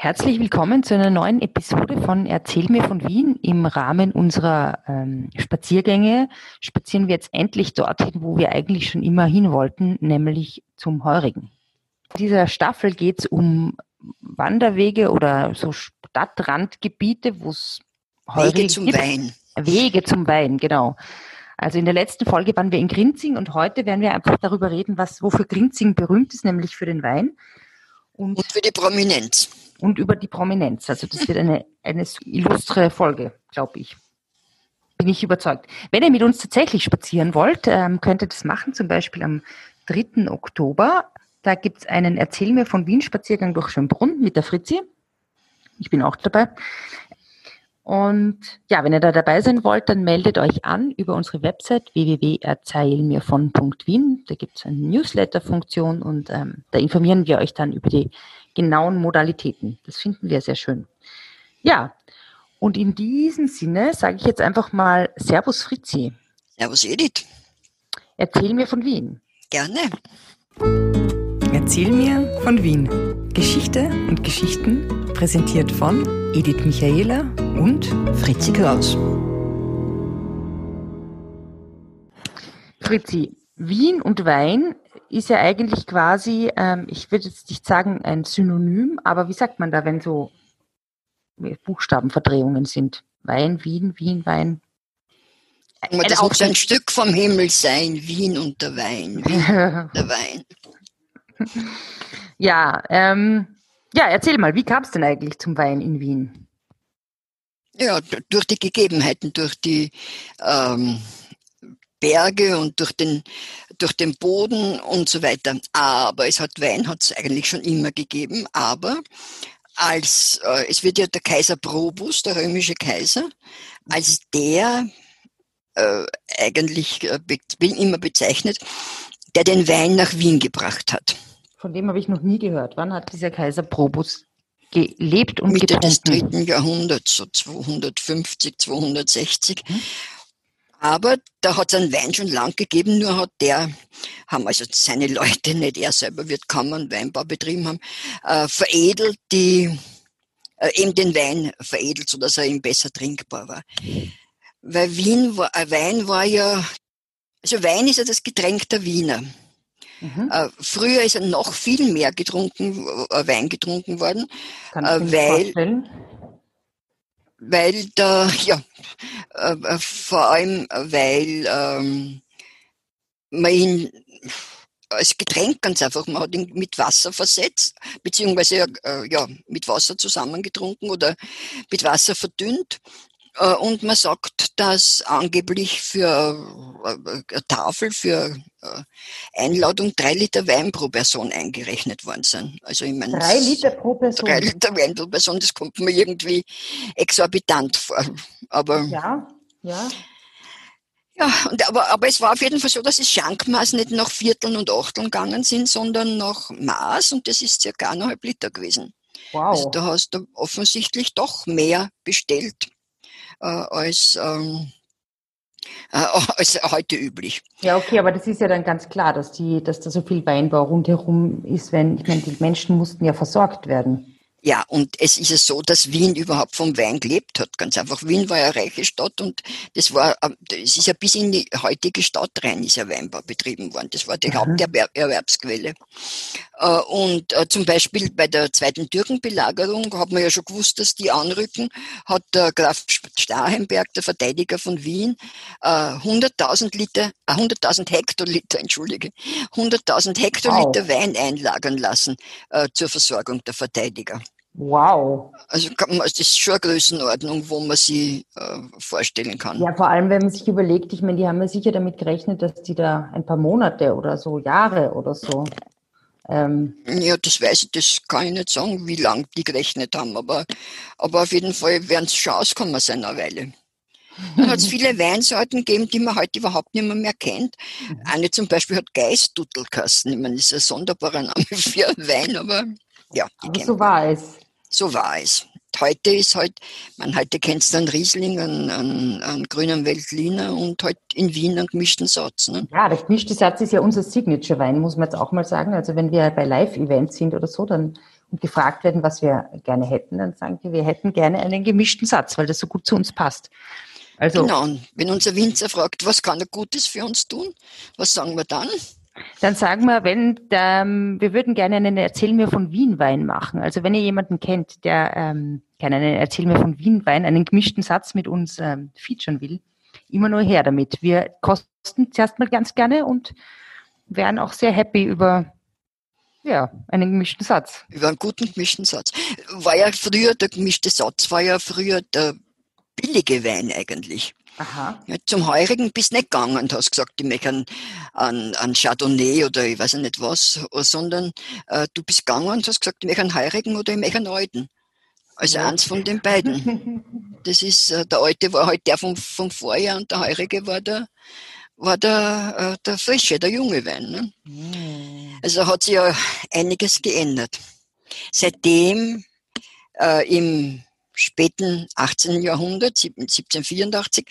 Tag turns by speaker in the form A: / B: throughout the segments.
A: Herzlich willkommen zu einer neuen Episode von Erzähl mir von Wien. Im Rahmen unserer ähm, Spaziergänge spazieren wir jetzt endlich dorthin, wo wir eigentlich schon immer hin wollten, nämlich zum Heurigen. In dieser Staffel geht es um Wanderwege oder so Stadtrandgebiete, wo es
B: Wege zum gibt. Wein.
A: Wege zum Wein, genau. Also in der letzten Folge waren wir in Grinzing und heute werden wir einfach darüber reden, was wofür Grinzing berühmt ist, nämlich für den Wein.
B: Und, und für die Prominenz
A: und über die Prominenz. Also das wird eine, eine illustre Folge, glaube ich. Bin ich überzeugt. Wenn ihr mit uns tatsächlich spazieren wollt, ähm, könnt ihr das machen, zum Beispiel am 3. Oktober. Da gibt es einen Erzähl mir von Wien Spaziergang durch Schönbrunn mit der Fritzi. Ich bin auch dabei. Und ja, wenn ihr da dabei sein wollt, dann meldet euch an über unsere Website www.erzählmirvon.wien. Da gibt es eine Newsletter-Funktion und ähm, da informieren wir euch dann über die genauen Modalitäten. Das finden wir sehr schön. Ja, und in diesem Sinne sage ich jetzt einfach mal Servus Fritzi.
B: Servus Edith.
A: Erzähl mir von Wien.
B: Gerne.
A: Erzähl mir von Wien. Geschichte und Geschichten präsentiert von Edith Michaela und Fritzi Kraus. Fritzi, Wien und Wein ist ja eigentlich quasi, ähm, ich würde jetzt nicht sagen ein Synonym, aber wie sagt man da, wenn so Buchstabenverdrehungen sind? Wein, Wien, Wien, Wein.
B: Ein, das muss ein Stück vom Himmel sein, Wien und der Wein. Wien, der Wein.
A: Ja, ähm, ja, erzähl mal, wie kam es denn eigentlich zum Wein in Wien?
B: Ja, durch die Gegebenheiten, durch die ähm, Berge und durch den, durch den Boden und so weiter. Aber es hat Wein hat es eigentlich schon immer gegeben, aber als, äh, es wird ja der Kaiser Probus, der römische Kaiser, als der äh, eigentlich äh, be immer bezeichnet, der den Wein nach Wien gebracht hat.
A: Von dem habe ich noch nie gehört. Wann hat dieser Kaiser Probus gelebt und
B: Mitte
A: getrunken?
B: des dritten Jahrhunderts, so 250, 260. Hm. Aber da hat es einen Wein schon lang gegeben, nur hat der, haben also seine Leute, nicht er selber wird kaum einen Weinbau betrieben haben, äh, veredelt, die äh, eben den Wein veredelt, sodass er ihm besser trinkbar war. Weil Wien war, äh, Wein war ja, also Wein ist ja das Getränk der Wiener. Mhm. Äh, früher ist er noch viel mehr getrunken, äh, Wein getrunken worden,
A: Kann äh, weil,
B: weil da, ja, äh, äh, vor allem, weil ähm, man ihn als Getränk ganz einfach, man hat ihn mit Wasser versetzt, beziehungsweise äh, ja, mit Wasser zusammengetrunken oder mit Wasser verdünnt und man sagt, dass angeblich für äh, eine Tafel für äh, Einladung drei Liter Wein pro Person eingerechnet worden sind.
A: Also ich meine, drei Liter pro Person.
B: Drei Liter Wein pro Person, das kommt mir irgendwie exorbitant vor. Aber
A: ja, ja.
B: Ja, und, aber, aber es war auf jeden Fall so, dass das Schankmaß nicht nach Vierteln und Achteln gegangen sind, sondern nach Maß und das ist circa eineinhalb Liter gewesen. Wow. Also da hast du offensichtlich doch mehr bestellt äh, als, ähm, äh, als heute üblich.
A: Ja, okay, aber das ist ja dann ganz klar, dass, die, dass da so viel Weinbau rundherum ist, wenn, ich meine, die Menschen mussten ja versorgt werden.
B: Ja, und es ist ja so, dass Wien überhaupt vom Wein gelebt hat. Ganz einfach. Wien war eine reiche Stadt und das war, ähm, es ist ja bis in die heutige Stadt rein, ist ja Weinbau betrieben worden. Das war die mhm. Haupterwerbsquelle. Äh, und äh, zum Beispiel bei der zweiten Türkenbelagerung hat man ja schon gewusst, dass die anrücken, hat der Graf Starhemberg, der Verteidiger von Wien, 100.000 äh, Liter, 100.000 Hektoliter, entschuldige, 100.000 Hektoliter wow. Wein einlagern lassen zur Versorgung der Verteidiger.
A: Wow.
B: Also das ist schon eine Größenordnung, wo man sich äh, vorstellen kann.
A: Ja, vor allem, wenn man sich überlegt, ich meine, die haben ja sicher damit gerechnet, dass die da ein paar Monate oder so, Jahre oder so.
B: Ähm, ja, das weiß ich, das kann ich nicht sagen, wie lange die gerechnet haben, aber, aber auf jeden Fall werden es schon auskommen seit einer Weile. Dann hat es viele Weinsorten gegeben, die man heute überhaupt nicht mehr, mehr kennt. Mhm. Eine zum Beispiel hat Geistduttelkasten. Ich meine, das ist ein sonderbarer Name für Wein, aber ja.
A: Aber so war es.
B: So war es. Heute ist halt, man heute kennt es dann Riesling, einen, einen, einen grünen Veltliner und halt in Wien einen gemischten Satz. Ne?
A: Ja, der gemischte Satz ist ja unser Signature-Wein, muss man jetzt auch mal sagen. Also wenn wir bei Live-Events sind oder so, dann und gefragt werden, was wir gerne hätten, dann sagen wir, wir hätten gerne einen gemischten Satz, weil das so gut zu uns passt.
B: Also, genau, wenn unser Winzer fragt, was kann er Gutes für uns tun, was sagen wir dann?
A: Dann sagen wir, wenn ähm, wir würden gerne einen Erzähl mir von Wien Wein machen. Also wenn ihr jemanden kennt, der ähm, gerne einen Erzähl mir von Wien Wein, einen gemischten Satz mit uns ähm, featuren will, immer nur her damit. Wir kosten zuerst mal ganz gerne und wären auch sehr happy über ja, einen gemischten Satz.
B: Über einen guten gemischten Satz. War ja früher, der gemischte Satz war ja früher der billige Wein eigentlich. Aha. Ja, zum Heurigen bist nicht gegangen und hast gesagt, ich möchte einen, Chardonnay oder ich weiß nicht was, sondern äh, du bist gegangen und hast gesagt, ich möchte einen Heurigen oder ich möchte einen Alten. Also ja. eins von den beiden. Das ist, äh, der Alte war halt der vom, vom Vorjahr und der Heurige war der, war der, äh, der frische, der junge Wein. Ne? Mhm. Also hat sich ja einiges geändert. Seitdem äh, im späten 18. Jahrhundert, 1784,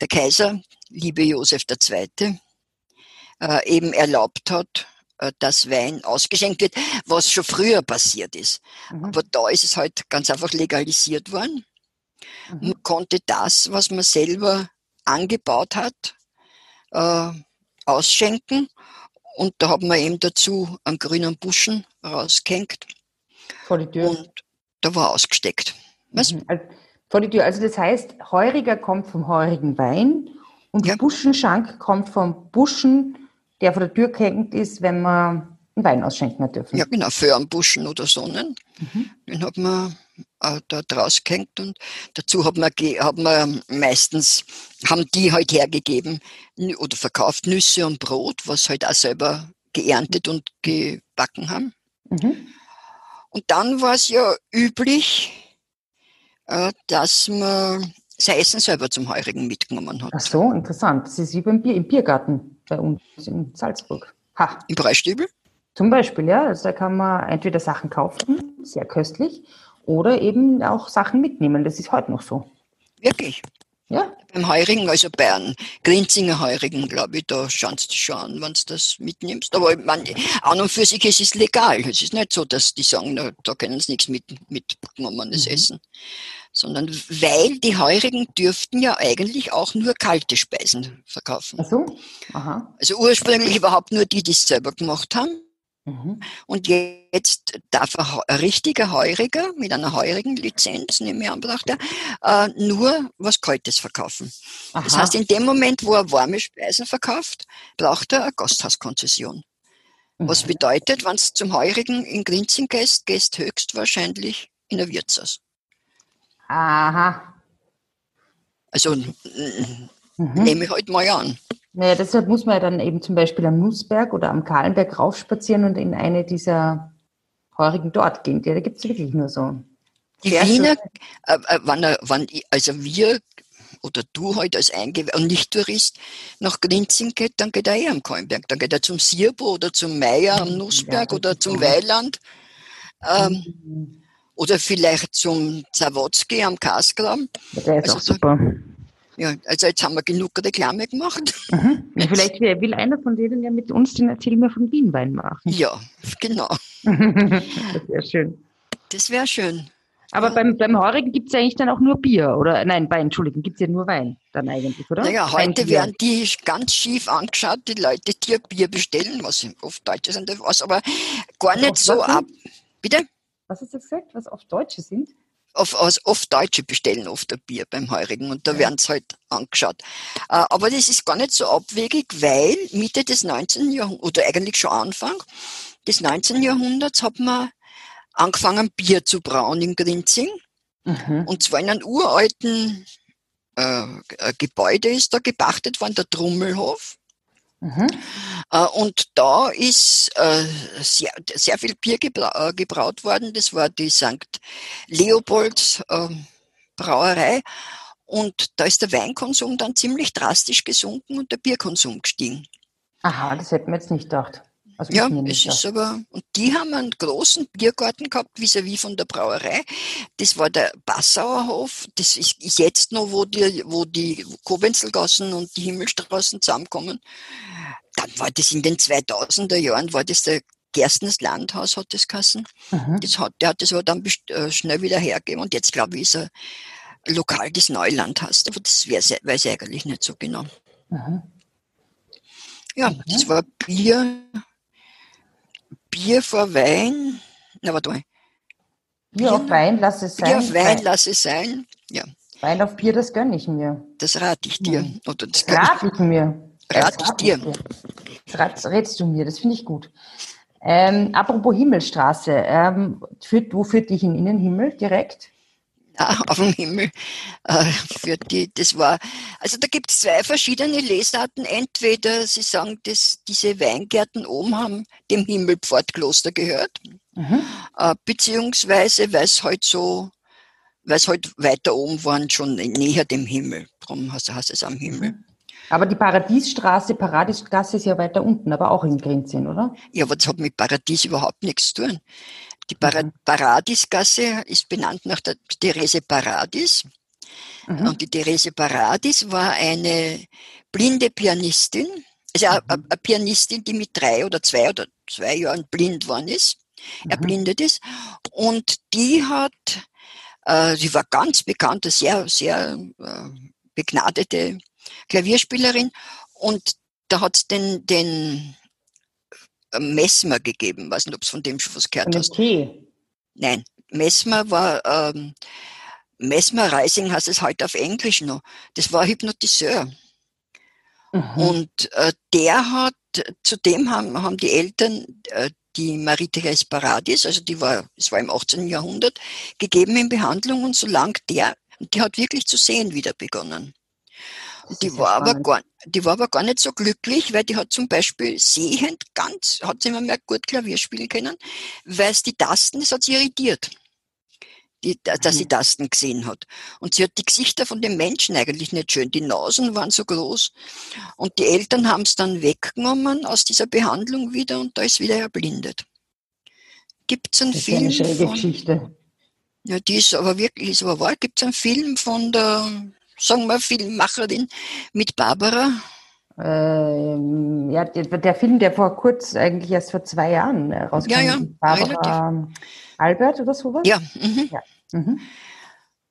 B: der Kaiser, liebe Josef II., äh, eben erlaubt hat, äh, dass Wein ausgeschenkt wird, was schon früher passiert ist. Mhm. Aber da ist es halt ganz einfach legalisiert worden. Mhm. Man konnte das, was man selber angebaut hat, äh, ausschenken. Und da haben wir eben dazu einen grünen Buschen rausgehängt. Vor die Tür. Und da war ausgesteckt.
A: Was? Mhm. Also, vor die Tür. Also das heißt, Heuriger kommt vom heurigen Wein und ja. Buschenschank kommt vom Buschen, der vor der Tür gehängt ist, wenn man einen Wein ausschenken hat dürfen.
B: Ja, genau, für einen Buschen oder Sonnen. Mhm. Den hat man da draus gehängt und dazu hat man, hat man meistens, haben die halt hergegeben oder verkauft Nüsse und Brot, was halt auch selber geerntet und gebacken haben. Mhm. Und dann war es ja üblich, dass man sein Essen selber zum Heurigen mitgenommen hat.
A: Ach so, interessant. Das ist wie beim Bier, im Biergarten bei uns in Salzburg.
B: Ha. Im Preisstübel?
A: Zum Beispiel, ja. Also da kann man entweder Sachen kaufen, sehr köstlich, oder eben auch Sachen mitnehmen. Das ist heute noch so.
B: Wirklich? Ja. Beim Heurigen, also bei einem Grinzinger Heurigen, glaube ich, da schaust du schon an, wenn du das mitnimmst. Aber ich meine, an und für sich ist es legal. Es ist nicht so, dass die sagen, da, da können sie nichts mit, mitgenommenes mhm. essen. Sondern weil die Heurigen dürften ja eigentlich auch nur kalte Speisen verkaufen. Ach so? Aha. Also ursprünglich überhaupt nur die, die es selber gemacht haben. Mhm. Und jetzt darf ein richtiger Heuriger mit einer heurigen Lizenz, nehme ich an, braucht er, äh, nur was Kaltes verkaufen. Aha. Das heißt, in dem Moment, wo er warme Speisen verkauft, braucht er eine Gasthauskonzession. Mhm. Was bedeutet, wenn du zum Heurigen in Grinzing gehst, gehst höchstwahrscheinlich in ein Wirtshaus. Aha. Also mhm. nehme ich halt mal an.
A: Naja, deshalb muss man ja dann eben zum Beispiel am Nussberg oder am Kahlenberg raufspazieren und in eine dieser Heurigen dort gehen. Ja, da gibt es wirklich nur so.
B: Die Wiener, äh, äh, wann, wann, also wir oder du halt als Einge und Nicht-Tourist nach Grinzing geht, dann geht er eh am Kahlenberg. Dann geht er zum Sierbo oder zum Meier am Nussberg ja, oder zum Weiland. Ähm, mhm. Oder vielleicht zum Zawodzki am Kasgram.
A: Der ist also auch super.
B: Ja, also jetzt haben wir genug Reklame gemacht.
A: Mhm. Ja, vielleicht will einer von denen ja mit uns den Erzähl mir von Wienwein machen.
B: Ja, genau.
A: das wäre schön.
B: Das wäre schön.
A: Aber ja. beim, beim Heurigen gibt es ja eigentlich dann auch nur Bier, oder? Nein, Wein, Entschuldigung, gibt es ja nur Wein dann eigentlich, oder?
B: Naja, heute werden die ganz schief angeschaut, die Leute, die Bier bestellen, was oft Deutsche sind, was aber gar nicht so ab.
A: Bitte? Was hast du gesagt, was oft Deutsche sind?
B: Auf, also oft Deutsche bestellen oft ein Bier beim Heurigen und da ja. werden sie halt angeschaut. Äh, aber das ist gar nicht so abwegig, weil Mitte des 19. Jahrhunderts, oder eigentlich schon Anfang des 19. Jahrhunderts hat man angefangen Bier zu brauen in Grinzing. Mhm. Und zwar in einem uralten äh, Gebäude ist da gepachtet worden, der Trummelhof. Mhm. Äh, und da ist äh, sehr, sehr viel Bier äh, gebraut worden. Das war die St. Leopolds ähm, Brauerei. Und da ist der Weinkonsum dann ziemlich drastisch gesunken und der Bierkonsum gestiegen.
A: Aha, das hätten wir jetzt nicht gedacht.
B: Also ja, es ist aber, und die haben einen großen Biergarten gehabt, vis-à-vis -vis von der Brauerei. Das war der Passauer Hof. Das ist jetzt noch, wo die, wo die Kobenzelgassen und die Himmelstraßen zusammenkommen. Dann war das in den 2000er Jahren, war das der Gerstens Landhaus hat das Kassen. Mhm. Das hat, der hat das aber dann äh, schnell wieder hergegeben und jetzt glaube ich ist er lokal des Neulandhaus. Aber das weiß ich eigentlich nicht so genau. Mhm. Ja, mhm. das war Bier, Bier vor Wein. Na, warte mal.
A: Bier, Bier auf Wein, lass es sein.
B: Bier auf Wein, lass es sein. Ja.
A: Wein auf Bier, das gönne ich mir.
B: Das rate ich dir.
A: Hm. Oder das rate ich mir.
B: Rate ich dir.
A: Das rätst du mir, das finde ich gut. Ähm, apropos Himmelstraße, ähm, führt, wo führt dich in den Himmel direkt?
B: Auf dem Himmel. Äh, für die, das war, also da gibt es zwei verschiedene Lesarten. Entweder Sie sagen, dass diese Weingärten oben haben dem Himmelpfortkloster gehört, mhm. äh, beziehungsweise weil es halt so weil es halt weiter oben waren, schon näher dem Himmel. Darum heißt, heißt es am Himmel. Mhm.
A: Aber die Paradiesstraße, Paradiesgasse ist ja weiter unten, aber auch in Grinzin, oder?
B: Ja, aber das hat mit Paradies überhaupt nichts zu tun. Die Para mhm. Paradisgasse ist benannt nach der Therese Paradis. Mhm. Und die Therese Paradis war eine blinde Pianistin, also mhm. eine, eine, Pianistin, die mit drei oder zwei oder zwei Jahren blind worden ist, mhm. erblindet ist. Und die hat äh, sie war ganz bekannte, sehr, sehr äh, begnadete Klavierspielerin. Und da hat es den, den Messmer gegeben. Weiß nicht, ob es von dem schon was gehört hast.
A: Tee.
B: Nein, Messmer war, ähm, Messmer Rising heißt es heute auf Englisch noch. Das war Hypnotiseur. Mhm. Und äh, der hat, zudem haben, haben die Eltern äh, die Marie-Therese Paradis, also die war, es war im 18. Jahrhundert, gegeben in Behandlung und solange der, die hat wirklich zu sehen wieder begonnen. Und die war, aber gar, die war aber gar nicht so glücklich, weil die hat zum Beispiel sehend ganz, hat sie immer mehr gut Klavier spielen können, weil es die Tasten, das hat sie irritiert die, dass sie mhm. Tasten gesehen hat. Und sie hat die Gesichter von den Menschen eigentlich nicht schön. Die Nasen waren so groß. Und die Eltern haben es dann weggenommen aus dieser Behandlung wieder und da ist wieder erblindet. Gibt es einen das Film? Ist eine von, Geschichte. Ja, die ist aber wirklich, ist aber wahr. Gibt es einen Film von der, sagen wir, Filmmacherin mit Barbara?
A: Ähm, ja, der, Film, der vor kurz, eigentlich erst vor zwei Jahren äh, rauskam. Ja, ja, Barbara relativ. Albert oder sowas?
B: Ja. Mhm. ja. Mhm.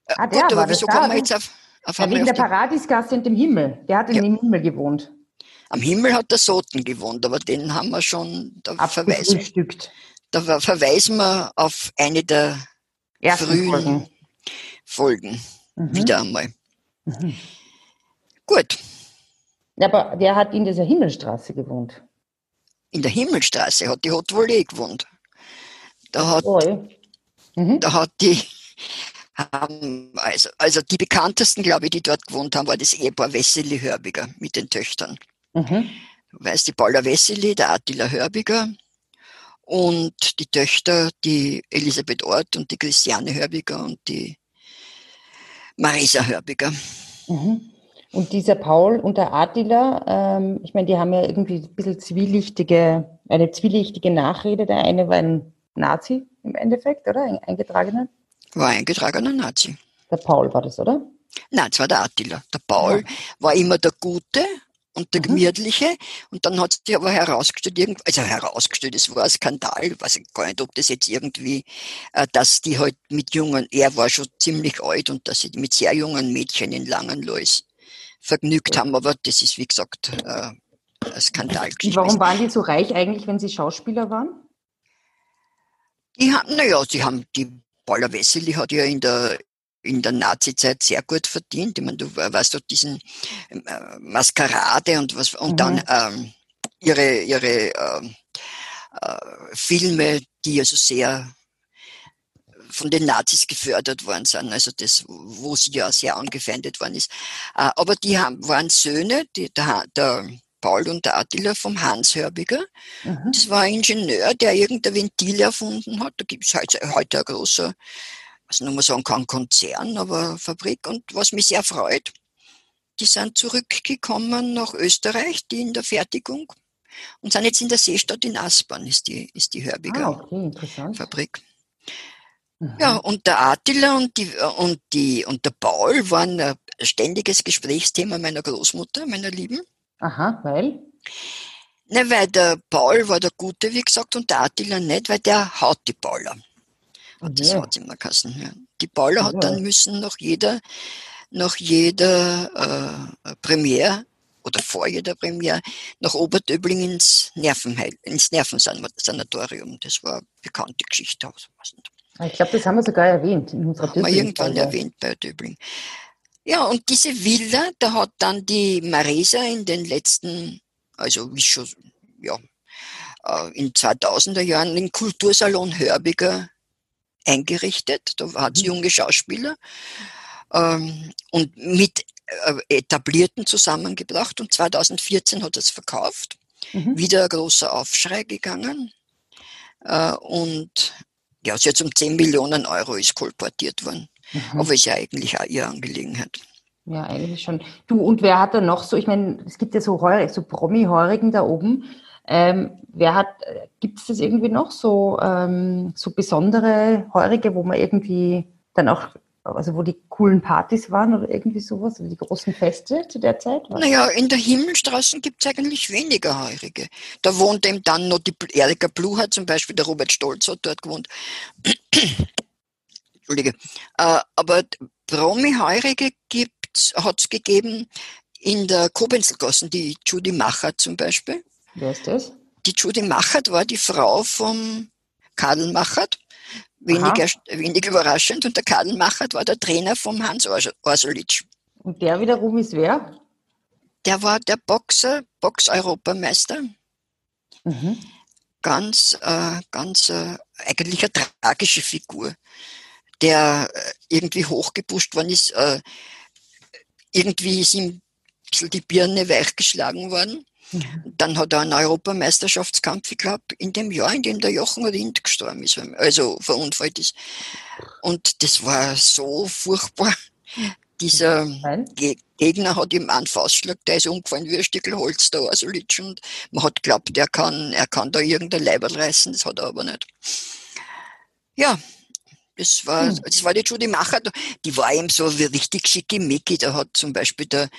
A: Äh, ah, der Gut, aber wieso kommen wir jetzt auf, auf ja, Wegen der Paradiesgasse und dem Himmel. Der hat ja. im Himmel gewohnt.
B: Am Himmel hat der Soten gewohnt, aber den haben wir schon, da verweisen, da verweisen wir auf eine der Ersten frühen Folgen, Folgen mhm. wieder einmal. Mhm. Gut.
A: Aber wer hat in dieser Himmelstraße gewohnt?
B: In der Himmelstraße hat die Haute Volée gewohnt. Da hat, mhm. da hat die, also, also die bekanntesten, glaube ich, die dort gewohnt haben, war das Ehepaar Wesseli Hörbiger mit den Töchtern. Mhm. Du weißt, die Paula Wesseli, der Attila Hörbiger und die Töchter, die Elisabeth Ort und die Christiane Hörbiger und die Marisa Hörbiger.
A: Mhm. Und dieser Paul und der Attila, ähm, ich meine, die haben ja irgendwie ein bisschen zwielichtige, eine zwielichtige Nachrede. Der eine war ein Nazi im Endeffekt, oder? Ein eingetragener?
B: War eingetragener Nazi.
A: Der Paul war das, oder?
B: Nein, es war der Attila. Der Paul ja. war immer der Gute und der mhm. Gemütliche. Und dann hat sich aber herausgestellt, also herausgestellt, es war ein Skandal, ich weiß gar nicht, ob das jetzt irgendwie, äh, dass die halt mit jungen, er war schon ziemlich alt und dass sie mit sehr jungen Mädchen in Langenlois vergnügt haben, aber das ist, wie gesagt, äh, ein Skandal.
A: Warum waren die so reich eigentlich, wenn sie Schauspieler waren?
B: Die haben, naja, sie haben, die Paula Wessely hat ja in der, in der Nazi-Zeit sehr gut verdient. Ich meine, du weißt doch diesen äh, Maskerade und was, und mhm. dann ähm, ihre, ihre ähm, äh, Filme, die also sehr von den Nazis gefördert worden sind, also das, wo sie ja sehr angefeindet worden ist. Äh, aber die haben, waren Söhne, die, der, der Paul und der Attila vom Hans Hörbiger. Mhm. Das war ein Ingenieur, der irgendein Ventil erfunden hat. Da gibt es heute, heute ein großer, was man sagen kann, Konzern, aber Fabrik. Und was mich sehr freut, die sind zurückgekommen nach Österreich, die in der Fertigung, und sind jetzt in der Seestadt in Aspern, ist die, ist die Hörbiger ah, okay, Fabrik. Mhm. Ja, und der Attila und, die, und, die, und der Paul waren ein ständiges Gesprächsthema meiner Großmutter, meiner Lieben.
A: Aha, weil?
B: Ne, weil der Paul war der Gute, wie gesagt, und der Attila nicht, weil der haut die Pauler. Und das hat immer geheißen. Ja. Die Pauler hat dann müssen nach jeder, nach jeder äh, Premiere oder vor jeder Premiere nach Oberdöbling ins, Nervenheil, ins Nervensanatorium. Das war eine bekannte Geschichte.
A: Ich glaube, das haben wir sogar erwähnt in unserer
B: Haben wir irgendwann erwähnt bei Döbling. Ja, und diese Villa, da hat dann die Maresa in den letzten, also wie schon, ja, äh, in 2000er Jahren den Kultursalon Hörbiger eingerichtet. Da hat es mhm. junge Schauspieler ähm, und mit äh, Etablierten zusammengebracht und 2014 hat es verkauft. Mhm. Wieder ein großer Aufschrei gegangen. Äh, und ja, es ist jetzt um 10 Millionen Euro ist kolportiert worden. Mhm. Aber ist ja eigentlich auch ihre Angelegenheit.
A: Ja, eigentlich schon. Du, und wer hat da noch so, ich meine, es gibt ja so, so Promi-Heurigen da oben. Ähm, wer hat, gibt es das irgendwie noch so, ähm, so besondere Heurige, wo man irgendwie dann auch, also wo die coolen Partys waren oder irgendwie sowas, oder die großen Feste zu der Zeit?
B: Naja, in der Himmelstraße gibt es eigentlich weniger Heurige. Da wohnt eben dann noch die Erika Blucher zum Beispiel, der Robert Stolz hat dort gewohnt. Entschuldige. Äh, aber Promi-Heurige hat es gegeben in der Kobenzlgassen, die Judy Macher zum Beispiel.
A: Wer ist das?
B: Die Judy Machert war die Frau vom Karl Machert. Wenig, wenig überraschend. Und der Karl Machert war der Trainer vom Hans Orsolitsch.
A: Und der wiederum ist wer?
B: Der war der Boxer, Box-Europameister. Mhm. Ganz, äh, ganz äh, eigentlich eine tragische Figur, der äh, irgendwie hochgepusht worden ist. Äh, irgendwie ist ihm ein bisschen die Birne weichgeschlagen worden. Dann hat er einen Europameisterschaftskampf gehabt in dem Jahr, in dem der Jochen Rindt gestorben ist, also verunfallt ist. Und das war so furchtbar. Dieser Ge Gegner hat ihm einen Faustschlag, der ist umgefallen wie ein Stück Holz da, also Litsch, und man hat geglaubt, er kann, er kann da irgendein Leiberl reißen, das hat er aber nicht. Ja, das war, hm. das war die Judy Macher, die war eben so richtig schickimicki, da hat zum Beispiel der,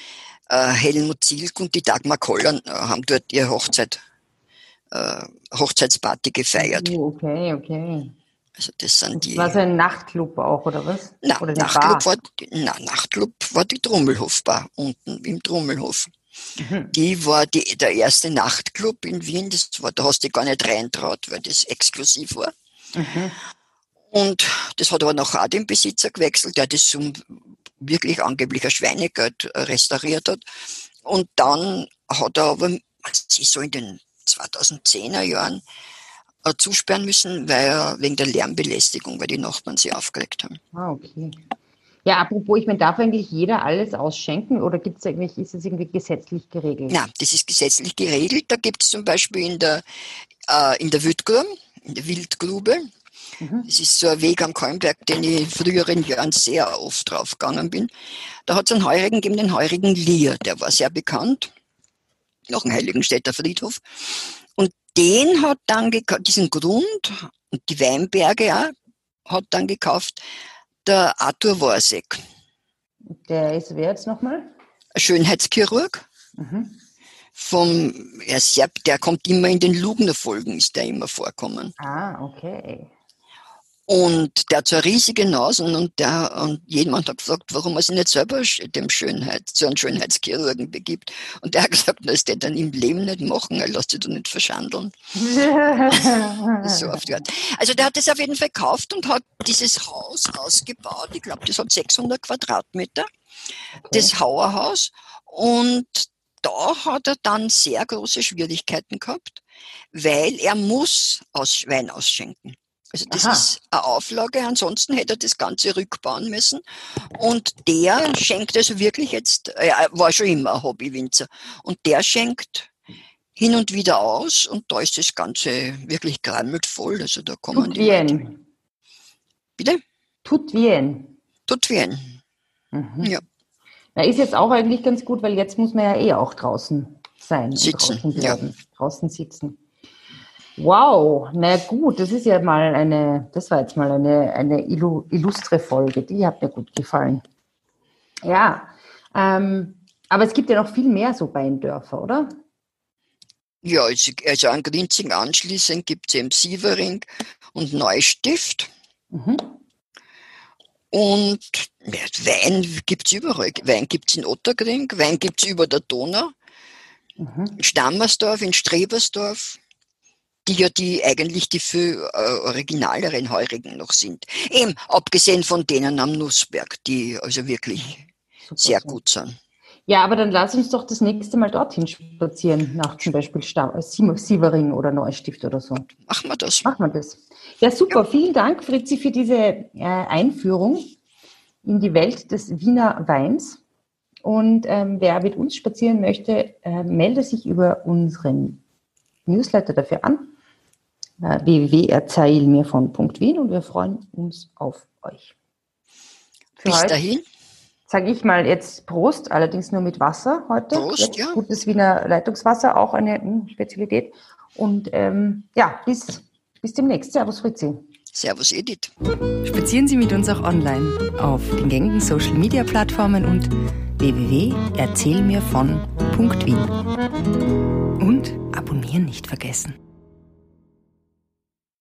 B: äh, Helmut Zilk und die Dagmar Kollern äh, haben dort ihre Hochzeit, äh, Hochzeitsparty gefeiert.
A: Oh, okay, okay.
B: Also das sind die.
A: War so ein Nachtclub auch, oder was?
B: Na, oder Nachtclub, war, na, Nachtclub war die Trommelhofbar unten im Trommelhof. Mhm. Die war die, der erste Nachtclub in Wien. Das war, da hast du gar nicht reintraut, weil das exklusiv war. Mhm. Und das hat aber nachher den Besitzer gewechselt, der das zum wirklich angeblich ein Schweinegeld äh, restauriert hat. Und dann hat er aber, sie so in den 2010er Jahren äh, zusperren müssen, weil er wegen der Lärmbelästigung, weil die Nachbarn sie aufgeregt haben.
A: Ah, okay. Ja, apropos, ich meine, darf eigentlich jeder alles ausschenken oder gibt's eigentlich, ist es irgendwie gesetzlich geregelt?
B: Na, das ist gesetzlich geregelt. Da gibt es zum Beispiel in der, äh, in der Wildgrube, in der Wildgrube, Mhm. Das ist so ein Weg am Kalmberg, den ich in früheren Jahren sehr oft draufgegangen bin. Da hat es einen Heurigen gegeben, den Heurigen Lier, der war sehr bekannt, noch ein Heiligenstädter Friedhof. Und den hat dann diesen Grund und die Weinberge auch, hat dann gekauft der Arthur Worsek.
A: Der ist wer jetzt nochmal?
B: Schönheitschirurg. Mhm. Vom, er der kommt immer in den Lugner-Folgen, ist der immer vorkommen.
A: Ah, okay.
B: Und der hat so riesige Nase und, der, und jemand hat gefragt, warum er sich nicht selber dem Schönheit, zu einem Schönheitschirurgen begibt. Und der hat gesagt, das der dann im Leben nicht machen, er lässt sich doch nicht verschandeln. so die Art. Also der hat das auf jeden Fall gekauft und hat dieses Haus ausgebaut. Ich glaube, das hat 600 Quadratmeter, okay. das Hauerhaus. Und da hat er dann sehr große Schwierigkeiten gehabt, weil er muss aus Wein ausschenken. Also das Aha. ist eine Auflage, ansonsten hätte er das Ganze rückbauen müssen. Und der schenkt also wirklich jetzt, er war schon immer ein Hobbywinzer, und der schenkt hin und wieder aus und da ist das Ganze wirklich grammelt voll. Also da kommen
A: Tut die Wien.
B: Bitte?
A: Tut Wien.
B: Tut Wien.
A: Mhm. Ja. Na, ist jetzt auch eigentlich ganz gut, weil jetzt muss man ja eh auch draußen sein.
B: Sitzen,
A: draußen ja. Draußen sitzen. Wow, na gut, das ist ja mal eine, das war jetzt mal eine, eine illustre Folge, die hat mir gut gefallen. Ja, ähm, aber es gibt ja noch viel mehr so Beindörfer, oder?
B: Ja, also, also an Grinzing anschließend gibt es eben Sievering und Neustift. Mhm. Und ja, Wein gibt es überall. Wein gibt es in Otterkring, Wein gibt es über der Donau, mhm. in Stammersdorf, in Strebersdorf, die ja die eigentlich die viel äh, originaleren Heurigen noch sind. Eben, abgesehen von denen am Nussberg, die also wirklich Super sehr gut sind.
A: Ja, aber dann lass uns doch das nächste Mal dorthin spazieren, nach zum Beispiel äh, Sievering oder Neustift oder so.
B: Machen wir das.
A: Machen wir das. Ja, super. Ja. Vielen Dank, Fritzi, für diese äh, Einführung in die Welt des Wiener Weins. Und ähm, wer mit uns spazieren möchte, äh, melde sich über unseren Newsletter dafür an. Äh, www.erzählmirvon.wien und wir freuen uns auf euch.
B: Für Bis dahin
A: sage ich mal jetzt Prost, allerdings nur mit Wasser heute.
B: Prost, jetzt ja.
A: Gutes Wiener Leitungswasser, auch eine hm, Spezialität. Und ähm, ja, bis, bis demnächst. Servus Fritzi.
B: Servus Edith.
C: Spazieren Sie mit uns auch online auf den gängigen Social Media Plattformen und www.erzählmirvon.wien. Und abonnieren nicht vergessen.